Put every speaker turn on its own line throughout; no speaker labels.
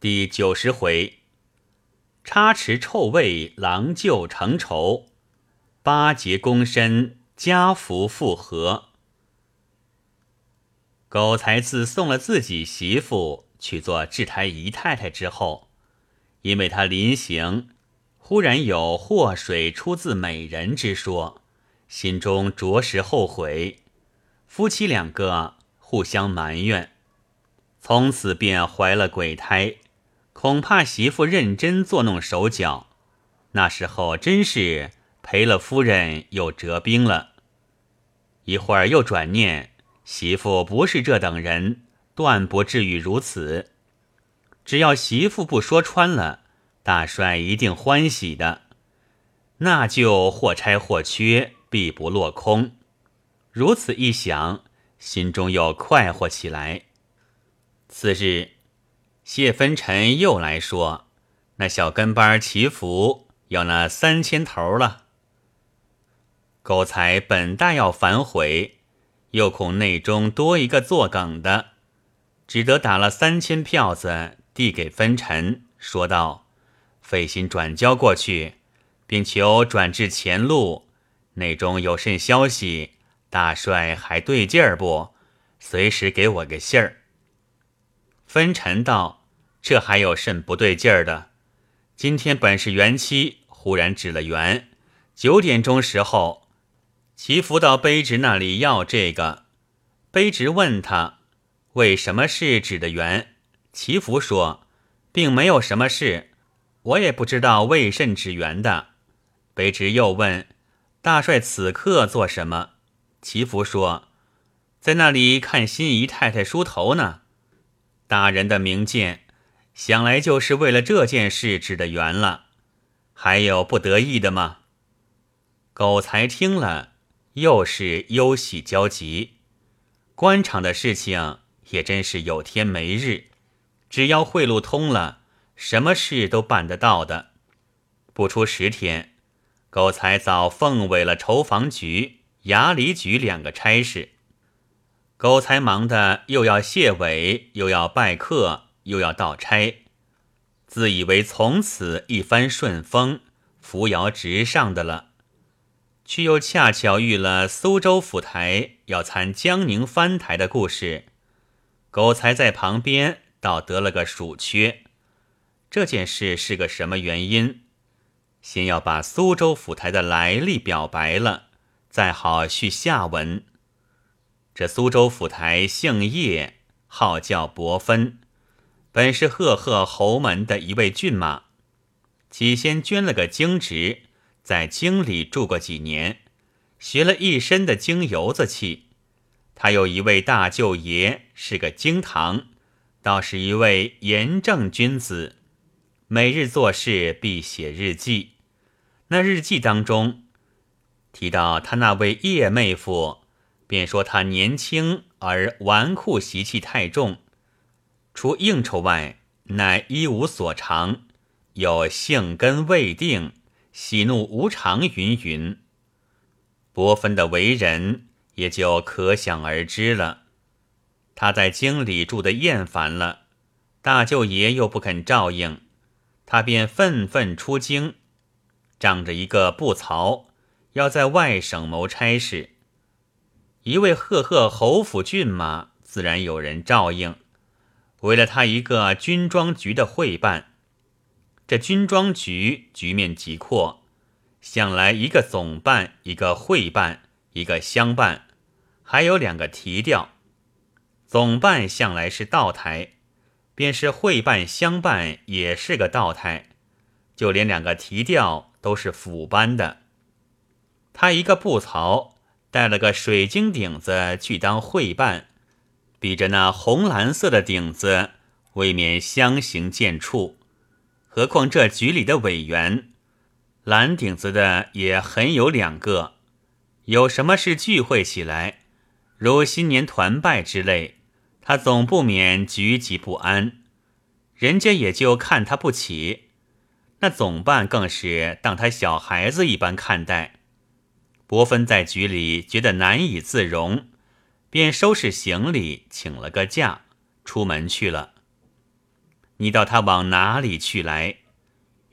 第九十回，插池臭味，郎舅成仇；八节躬身，家福复合。狗才自送了自己媳妇去做制台姨太太之后，因为他临行忽然有祸水出自美人之说，心中着实后悔。夫妻两个互相埋怨，从此便怀了鬼胎。恐怕媳妇认真作弄手脚，那时候真是赔了夫人又折兵了。一会儿又转念，媳妇不是这等人，断不至于如此。只要媳妇不说穿了，大帅一定欢喜的，那就或差或缺，必不落空。如此一想，心中又快活起来。次日。谢分臣又来说：“那小跟班祈福要那三千头了。”狗才本大要反悔，又恐内中多一个作梗的，只得打了三千票子递给分臣，说道：“费心转交过去，并求转至前路。内中有甚消息，大帅还对劲儿不？随时给我个信儿。”分臣道。这还有甚不对劲儿的？今天本是元期，忽然指了元。九点钟时候，祈福到卑职那里要这个。卑职问他为什么是指的元，祈福说并没有什么事，我也不知道为甚指元的。卑职又问大帅此刻做什么，祈福说在那里看新姨太太梳头呢。大人的明鉴。想来就是为了这件事指的圆了，还有不得意的吗？狗才听了，又是忧喜交集。官场的事情也真是有天没日，只要贿赂通了，什么事都办得到的。不出十天，狗才早奉委了筹房局、衙里局两个差事。狗才忙的又要谢委，又要拜客。又要倒差，自以为从此一帆顺风、扶摇直上的了，却又恰巧遇了苏州府台要参江宁翻台的故事。狗才在旁边倒得了个暑缺。这件事是个什么原因？先要把苏州府台的来历表白了，再好续下文。这苏州府台姓叶，号叫伯芬。本是赫赫侯门的一位骏马，起先捐了个京职，在京里住过几年，学了一身的京油子气。他有一位大舅爷，是个京堂，倒是一位严正君子，每日做事必写日记。那日记当中提到他那位叶妹夫，便说他年轻而纨绔习气太重。除应酬外，乃一无所长，有性根未定，喜怒无常，云云。伯芬的为人也就可想而知了。他在京里住的厌烦了，大舅爷又不肯照应，他便愤愤出京，仗着一个布曹，要在外省谋差事。一位赫赫侯府骏马，自然有人照应。为了他一个军装局的会办，这军装局局面极阔，向来一个总办，一个会办，一个乡办，还有两个提调。总办向来是道台，便是会办、乡办也是个道台，就连两个提调都是府班的。他一个布曹，带了个水晶顶子去当会办。比着那红蓝色的顶子，未免相形见绌。何况这局里的委员，蓝顶子的也很有两个。有什么事聚会起来，如新年团拜之类，他总不免局急不安。人家也就看他不起，那总办更是当他小孩子一般看待。伯芬在局里觉得难以自容。便收拾行李，请了个假，出门去了。你道他往哪里去来？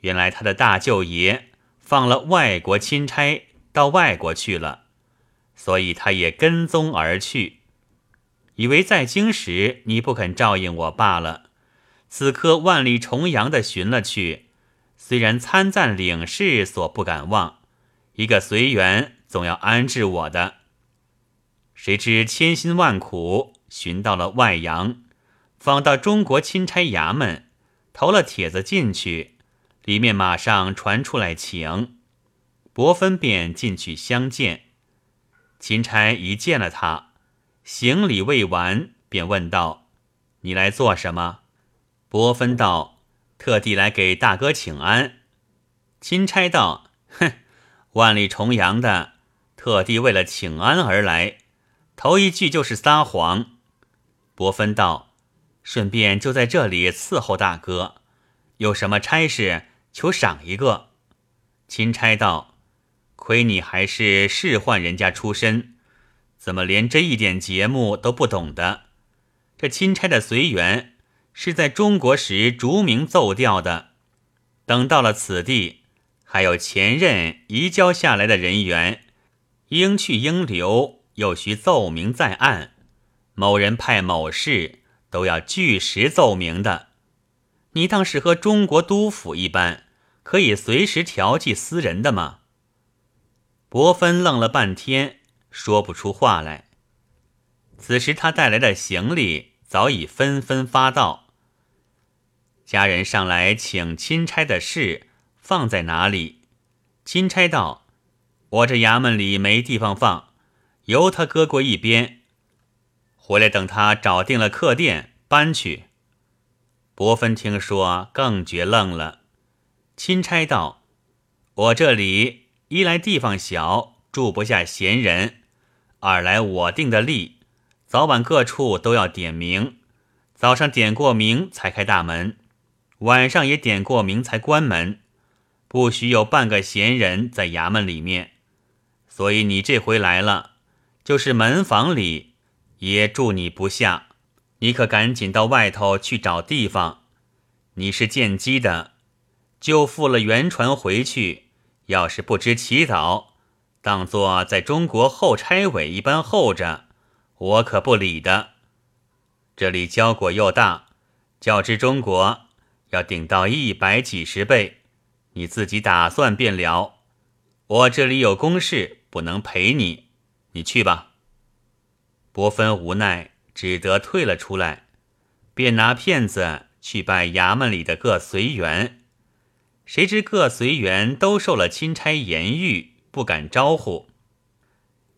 原来他的大舅爷放了外国钦差到外国去了，所以他也跟踪而去。以为在京时你不肯照应我罢了，此刻万里重洋的寻了去，虽然参赞领事所不敢忘，一个随员总要安置我的。谁知千辛万苦寻到了外洋，访到中国钦差衙门，投了帖子进去，里面马上传出来请，伯芬便进去相见。钦差一见了他。行礼未完，便问道：“你来做什么？”伯芬道：“特地来给大哥请安。”钦差道：“哼，万里重洋的，特地为了请安而来，头一句就是撒谎。”伯芬道：“顺便就在这里伺候大哥，有什么差事，求赏一个。”钦差道：“亏你还是仕宦人家出身。”怎么连这一点节目都不懂的？这钦差的随员是在中国时逐名奏调的，等到了此地，还有前任移交下来的人员，应去应留，又需奏明在案。某人派某事，都要据实奏明的。你当是和中国督府一般，可以随时调剂私人的吗？伯芬愣了半天。说不出话来。此时他带来的行李早已纷纷发到。家人上来请钦差的事放在哪里？钦差道：“我这衙门里没地方放，由他搁过一边。回来等他找定了客店搬去。”伯芬听说更觉愣了。钦差道：“我这里一来地方小，住不下闲人。”二来我定的例，早晚各处都要点名，早上点过名才开大门，晚上也点过名才关门，不许有半个闲人在衙门里面。所以你这回来了，就是门房里也住你不下，你可赶紧到外头去找地方。你是见机的，就付了原船回去。要是不知祈祷。当作在中国候差委一般候着，我可不理的。这里交果又大，较之中国要顶到一百几十倍，你自己打算便了。我这里有公事，不能陪你，你去吧。伯芬无奈，只得退了出来，便拿片子去拜衙门里的各随员。谁知各随员都受了钦差严谕。不敢招呼，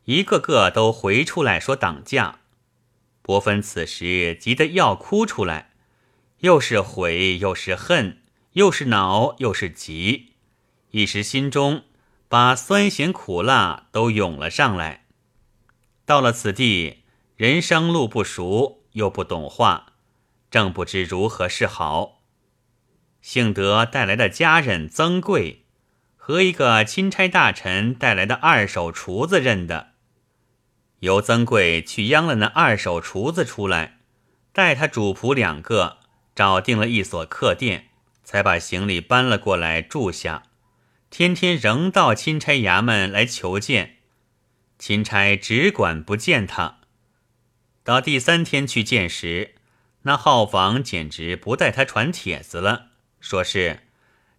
一个个都回出来说挡驾。伯芬此时急得要哭出来，又是悔，又是恨，又是恼，又是急，一时心中把酸咸苦辣都涌了上来。到了此地，人生路不熟，又不懂话，正不知如何是好。幸得带来的家人曾贵。和一个钦差大臣带来的二手厨子认的，由曾贵去央了那二手厨子出来，带他主仆两个找定了一所客店，才把行李搬了过来住下。天天仍到钦差衙门来求见，钦差只管不见他。到第三天去见时，那号房简直不带他传帖子了，说是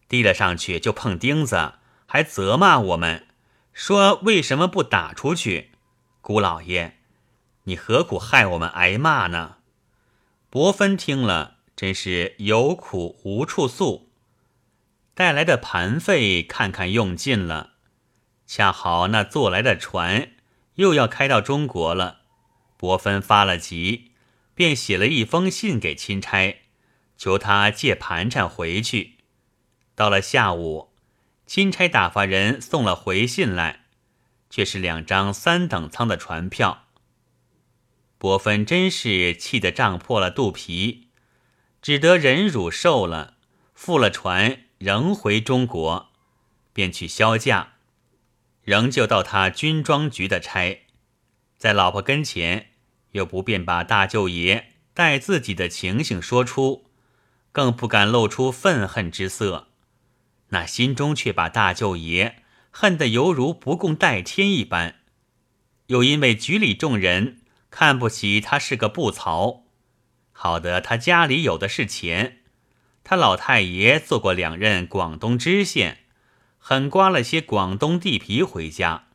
递了上去就碰钉子。还责骂我们，说为什么不打出去？姑老爷，你何苦害我们挨骂呢？伯芬听了，真是有苦无处诉。带来的盘费看看用尽了，恰好那坐来的船又要开到中国了。伯芬发了急，便写了一封信给钦差，求他借盘缠回去。到了下午。钦差打发人送了回信来，却是两张三等舱的船票。伯芬真是气得胀破了肚皮，只得忍辱受了，付了船，仍回中国，便去销假，仍旧到他军装局的差，在老婆跟前又不便把大舅爷待自己的情形说出，更不敢露出愤恨之色，那心中却把大舅爷恨得犹如不共戴天一般。又因为局里众人看不起他是个布曹，好得他家里有的是钱，他老太爷做过两任广东知县，狠刮了些广东地皮回家，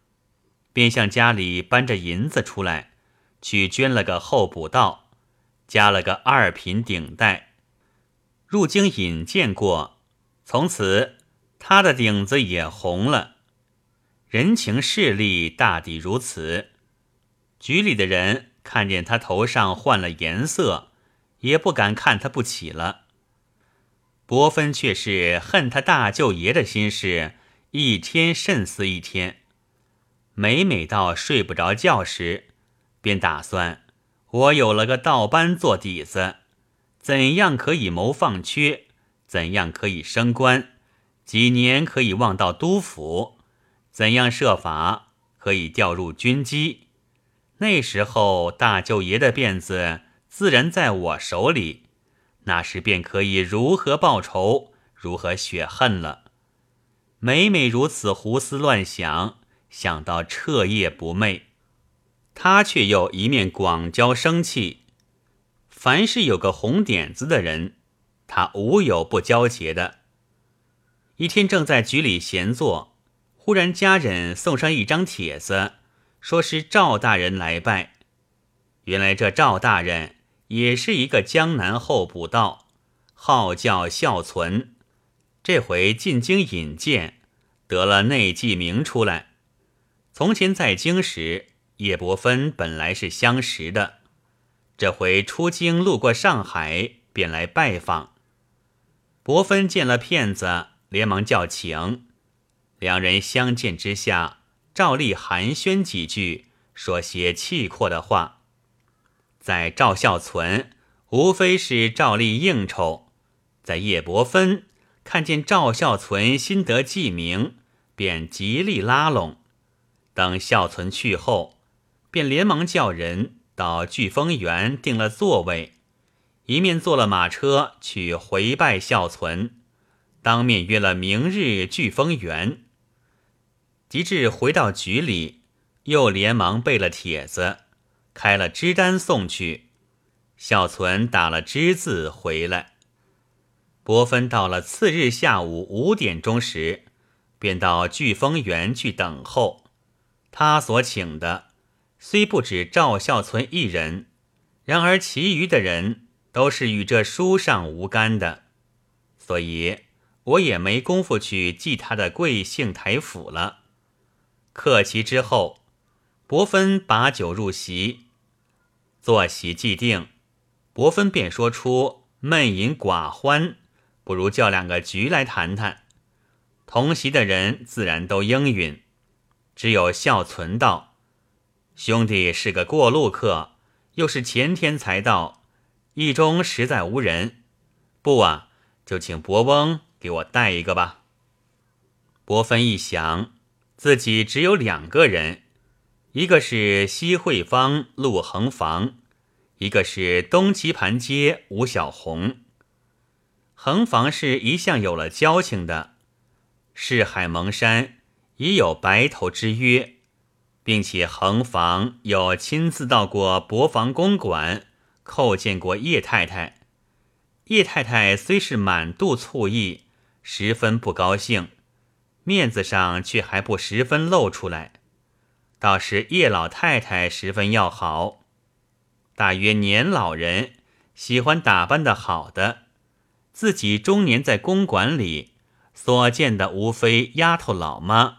便向家里搬着银子出来，去捐了个候补道，加了个二品顶戴。入京引荐过，从此他的顶子也红了。人情势力大抵如此，局里的人看见他头上换了颜色，也不敢看他不起了。伯芬却是恨他大舅爷的心事，一天甚似一天。每每到睡不着觉时，便打算：我有了个道班做底子，怎样可以谋放缺？怎样可以升官？几年可以望到督府？怎样设法可以调入军机？那时候大舅爷的辫子自然在我手里，那时便可以如何报仇，如何雪恨了。每每如此胡思乱想，想到彻夜不寐。他却又一面广交生气，凡是有个红点子的人，他无有不交结的。一天正在局里闲坐。忽然，家人送上一张帖子，说是赵大人来拜。原来这赵大人也是一个江南候补道，号叫孝存。这回进京引荐，得了内记名出来。从前在京时，叶伯芬本来是相识的，这回出京路过上海，便来拜访。伯芬见了骗子，连忙叫请。两人相见之下，照例寒暄几句，说些气阔的话。在赵孝存，无非是照例应酬；在叶伯芬看见赵孝存新得记名，便极力拉拢。等孝存去后，便连忙叫人到聚丰园订了座位，一面坐了马车去回拜孝存，当面约了明日聚丰园。及至回到局里，又连忙备了帖子，开了支单送去。小存打了支字回来。伯芬到了次日下午五点钟时，便到聚丰园去等候。他所请的虽不止赵孝存一人，然而其余的人都是与这书上无干的，所以我也没工夫去记他的贵姓台府了。客齐之后，伯芬把酒入席，坐席既定，伯芬便说出闷饮寡欢，不如叫两个局来谈谈。同席的人自然都应允，只有孝存道：“兄弟是个过路客，又是前天才到，驿中实在无人。不啊，就请伯翁给我带一个吧。”伯芬一想。自己只有两个人，一个是西惠坊陆恒房，一个是东棋盘街吴小红。恒房是一向有了交情的，四海蒙山已有白头之约，并且恒房有亲自到过博房公馆叩见过叶太太。叶太太虽是满肚醋意，十分不高兴。面子上却还不十分露出来，倒是叶老太太十分要好。大约年老人喜欢打扮的好的，自己中年在公馆里所见的无非丫头老妈，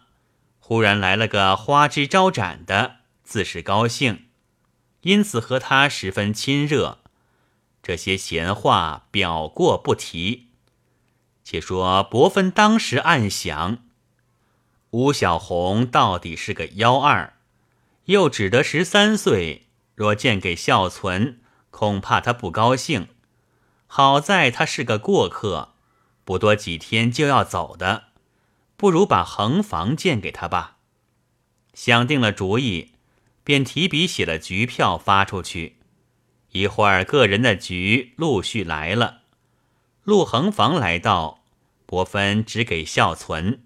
忽然来了个花枝招展的，自是高兴，因此和他十分亲热。这些闲话表过不提，且说伯芬当时暗想。吴小红到底是个幺二，又只得十三岁。若见给孝存，恐怕他不高兴。好在他是个过客，不多几天就要走的，不如把横房荐给他吧。想定了主意，便提笔写了局票发出去。一会儿，个人的局陆续来了，陆恒房来到，伯芬只给孝存。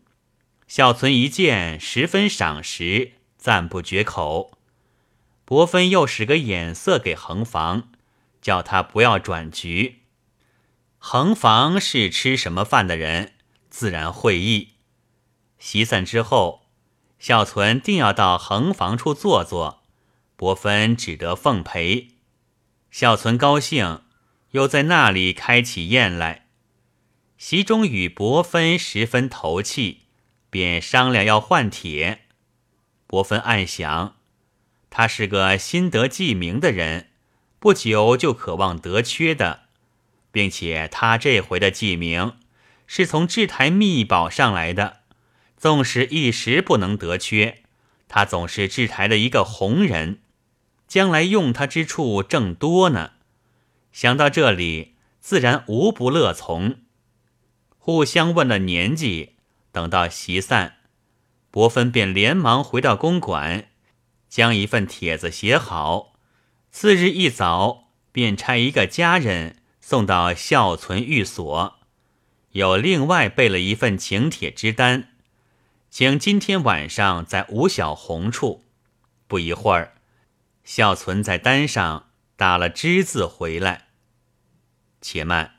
孝存一见，十分赏识，赞不绝口。伯芬又使个眼色给横房，叫他不要转局。横房是吃什么饭的人，自然会意。席散之后，孝存定要到横房处坐坐，伯芬只得奉陪。孝存高兴。又在那里开起宴来，席中与伯芬十分投契，便商量要换帖。伯芬暗想，他是个心得记名的人，不久就渴望得缺的，并且他这回的记名是从制台秘宝上来的，纵使一时不能得缺，他总是制台的一个红人，将来用他之处正多呢。想到这里，自然无不乐从。互相问了年纪，等到席散，伯芬便连忙回到公馆，将一份帖子写好。次日一早，便差一个家人送到孝存寓所，又另外备了一份请帖之单，请今天晚上在吴小红处。不一会儿，孝存在单上。打了之字回来。且慢，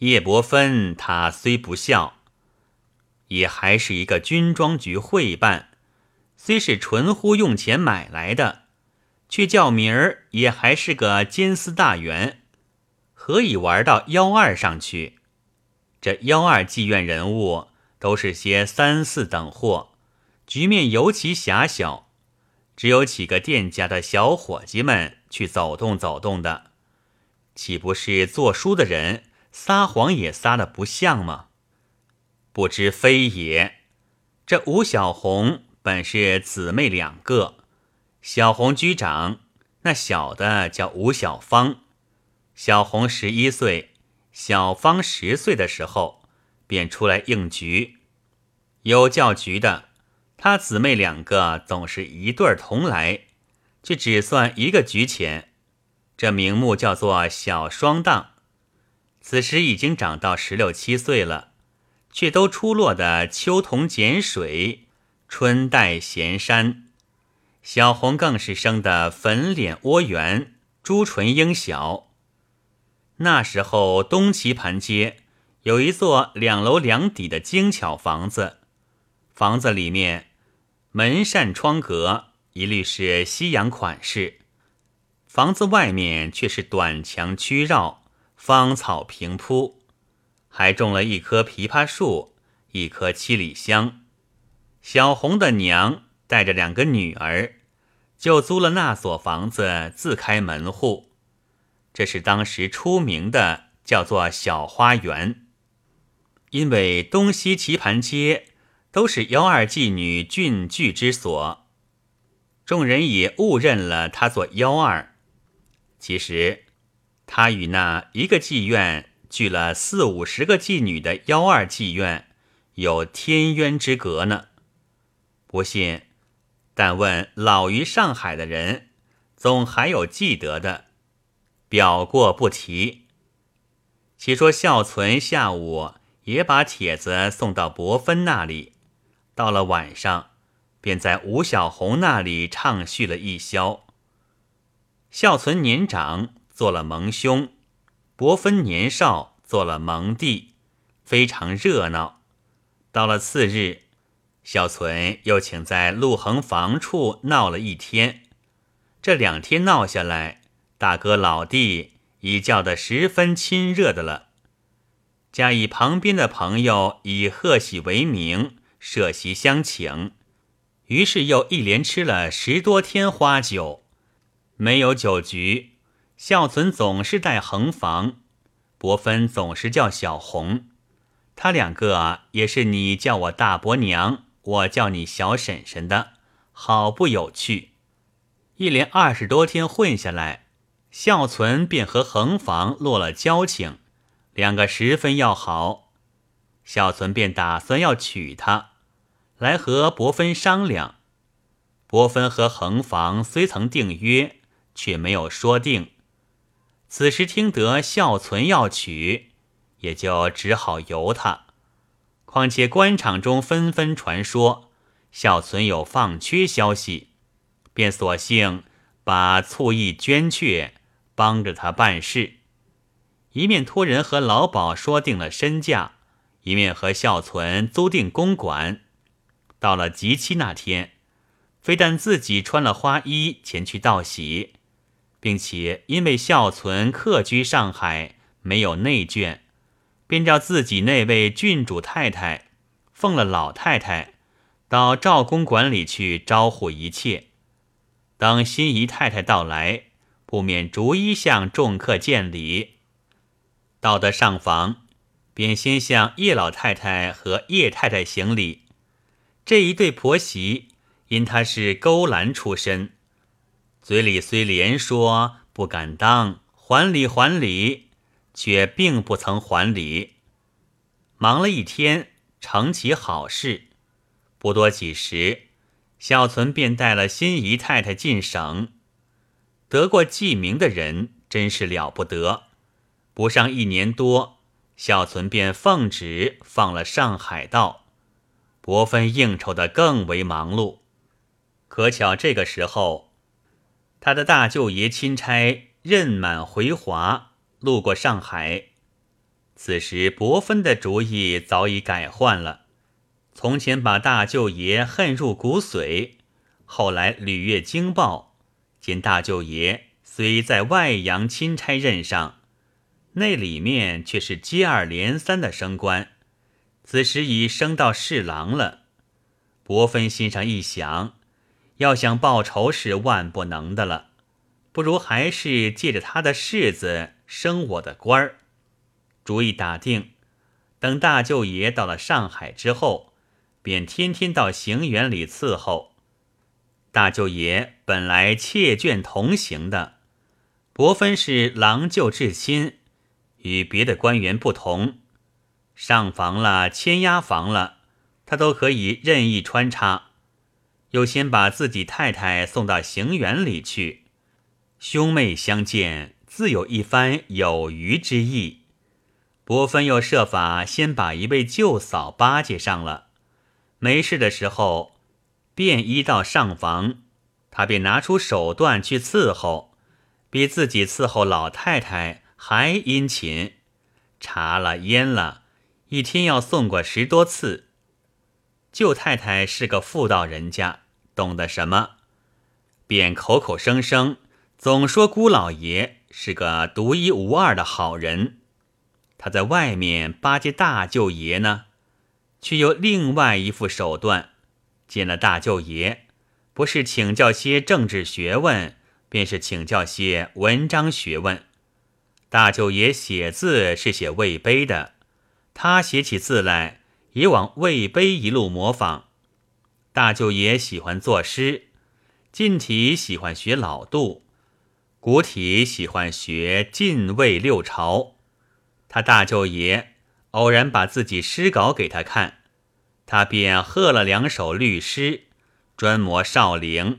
叶伯芬他虽不孝，也还是一个军装局会办，虽是纯乎用钱买来的，却叫名儿也还是个监司大员，何以玩到幺二上去？这幺二妓院人物都是些三四等货，局面尤其狭小，只有几个店家的小伙计们。去走动走动的，岂不是做书的人撒谎也撒的不像吗？不知非也。这吴小红本是姊妹两个，小红居长，那小的叫吴小芳。小红十一岁，小芳十岁的时候，便出来应局。有叫局的，他姊妹两个总是一对儿同来。却只算一个局钱，这名目叫做小双档。此时已经长到十六七岁了，却都出落的秋桐碱水，春带闲山。小红更是生得粉脸窝圆，朱唇樱小。那时候东棋盘街有一座两楼两底的精巧房子，房子里面门扇窗格。一律是西洋款式，房子外面却是短墙曲绕，芳草平铺，还种了一棵枇杷树，一棵七里香。小红的娘带着两个女儿，就租了那所房子，自开门户。这是当时出名的，叫做小花园。因为东西棋盘街都是幺二妓女俊聚之所。众人也误认了他做幺二，其实他与那一个妓院聚了四五十个妓女的幺二妓院有天渊之隔呢。不信，但问老于上海的人，总还有记得的，表过不提。且说孝存下午也把帖子送到伯芬那里，到了晚上。便在吴小红那里畅叙了一宵。孝存年长做了蒙兄，伯芬年少做了蒙弟，非常热闹。到了次日，小存又请在陆恒房处闹了一天。这两天闹下来，大哥老弟已叫得十分亲热的了。加以旁边的朋友以贺喜为名设席相请。于是又一连吃了十多天花酒，没有酒局。孝存总是带横房，伯芬总是叫小红，他两个啊也是你叫我大伯娘，我叫你小婶婶的，好不有趣。一连二十多天混下来，孝存便和横房落了交情，两个十分要好。孝存便打算要娶她。来和伯芬商量，伯芬和横房虽曾订约，却没有说定。此时听得孝存要娶，也就只好由他。况且官场中纷纷传说孝存有放缺消息，便索性把醋意捐却，帮着他办事。一面托人和老鸨说定了身价，一面和孝存租定公馆。到了吉期那天，非但自己穿了花衣前去道喜，并且因为孝存客居上海，没有内眷，便叫自己那位郡主太太奉了老太太到赵公馆里去招呼一切。当新姨太太到来，不免逐一向众客见礼。到得上房，便先向叶老太太和叶太太行礼。这一对婆媳，因她是勾栏出身，嘴里虽连说不敢当，还礼还礼，却并不曾还礼。忙了一天，成其好事，不多几时，小存便带了新姨太太进省。得过记名的人，真是了不得。不上一年多，孝存便奉旨放了上海道，伯芬应酬的更为忙碌。可巧这个时候，他的大舅爷钦差任满回华，路过上海。此时伯芬的主意早已改换了，从前把大舅爷恨入骨髓，后来屡阅经报，见大舅爷虽在外洋钦差任上。那里面却是接二连三的升官，此时已升到侍郎了。伯芬心上一想，要想报仇是万不能的了，不如还是借着他的世子升我的官儿。主意打定，等大舅爷到了上海之后，便天天到行辕里伺候。大舅爷本来妾眷同行的，伯芬是郎舅至亲。与别的官员不同，上房了、签押房了，他都可以任意穿插。又先把自己太太送到行辕里去，兄妹相见，自有一番有余之意。伯芬又设法先把一位舅嫂巴结上了，没事的时候，便衣到上房，他便拿出手段去伺候，比自己伺候老太太。还殷勤，茶了烟了，一天要送过十多次。舅太太是个妇道人家，懂得什么，便口口声声总说姑老爷是个独一无二的好人。他在外面巴结大舅爷呢，却又另外一副手段，见了大舅爷，不是请教些政治学问，便是请教些文章学问。大舅爷写字是写魏碑的，他写起字来也往魏碑一路模仿。大舅爷喜欢作诗，近体喜欢学老杜，古体喜欢学晋魏六朝。他大舅爷偶然把自己诗稿给他看，他便贺了两首律诗，专模少陵；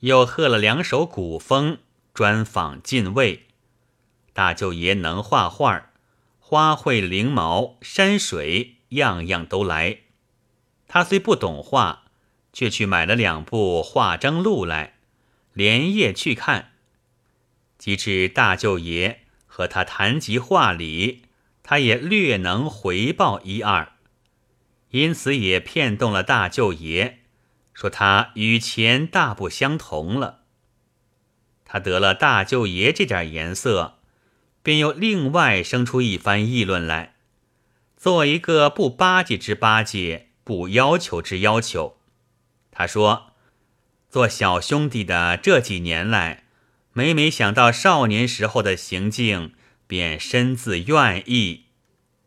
又贺了两首古风，专仿晋魏。大舅爷能画画，花卉、翎毛、山水，样样都来。他虽不懂画，却去买了两部画征录来，连夜去看。及至大舅爷和他谈及画理，他也略能回报一二，因此也骗动了大舅爷，说他与前大不相同了。他得了大舅爷这点颜色。便又另外生出一番议论来，做一个不巴结之巴结，不要求之要求。他说：“做小兄弟的这几年来，每每想到少年时候的行径，便深自愿意，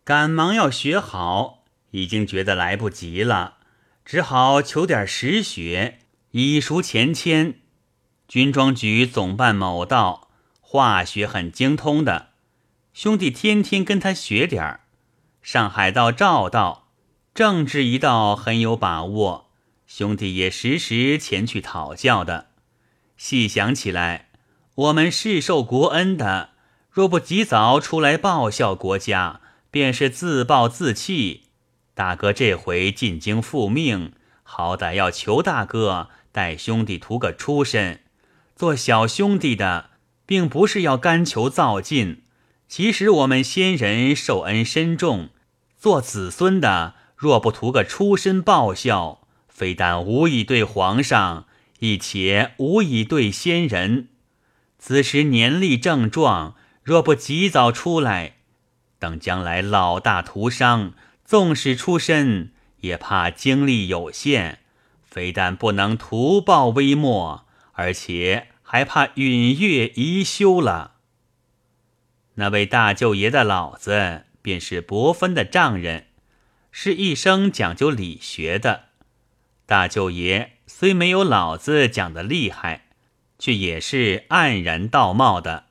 赶忙要学好，已经觉得来不及了，只好求点实学，以赎前迁。军装局总办某道化学很精通的。”兄弟天天跟他学点儿，上海道、赵道，政治一道很有把握，兄弟也时时前去讨教的。细想起来，我们是受国恩的，若不及早出来报效国家，便是自暴自弃。大哥这回进京复命，好歹要求大哥带兄弟图个出身。做小兄弟的，并不是要干求造进。其实我们先人受恩深重，做子孙的若不图个出身报效，非但无以对皇上，亦且无以对先人。此时年力正壮，若不及早出来，等将来老大徒伤，纵使出身，也怕精力有限，非但不能图报微末，而且。还怕允月宜休了。那位大舅爷的老子便是伯芬的丈人，是一生讲究理学的。大舅爷虽没有老子讲的厉害，却也是黯然道貌的。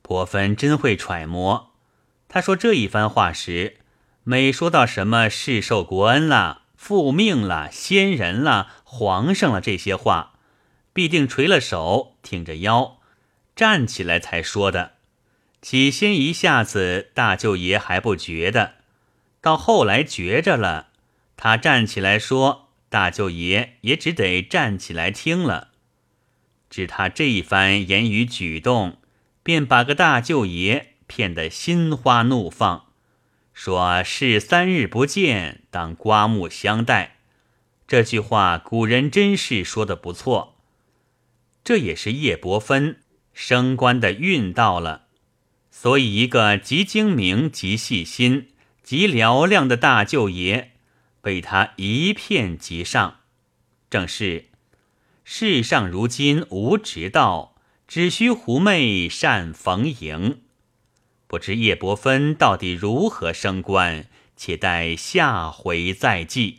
伯芬真会揣摩。他说这一番话时，每说到什么世受国恩了、复命了、先人了、皇上了这些话。必定垂了手，挺着腰，站起来才说的。起先一下子，大舅爷还不觉得，到后来觉着了，他站起来说，大舅爷也只得站起来听了。只他这一番言语举动，便把个大舅爷骗得心花怒放，说是三日不见，当刮目相待。这句话古人真是说的不错。这也是叶伯芬升官的运到了，所以一个极精明、极细心、极嘹亮的大舅爷，被他一骗即上。正是世上如今无直道，只需狐媚善逢迎。不知叶伯芬到底如何升官，且待下回再记。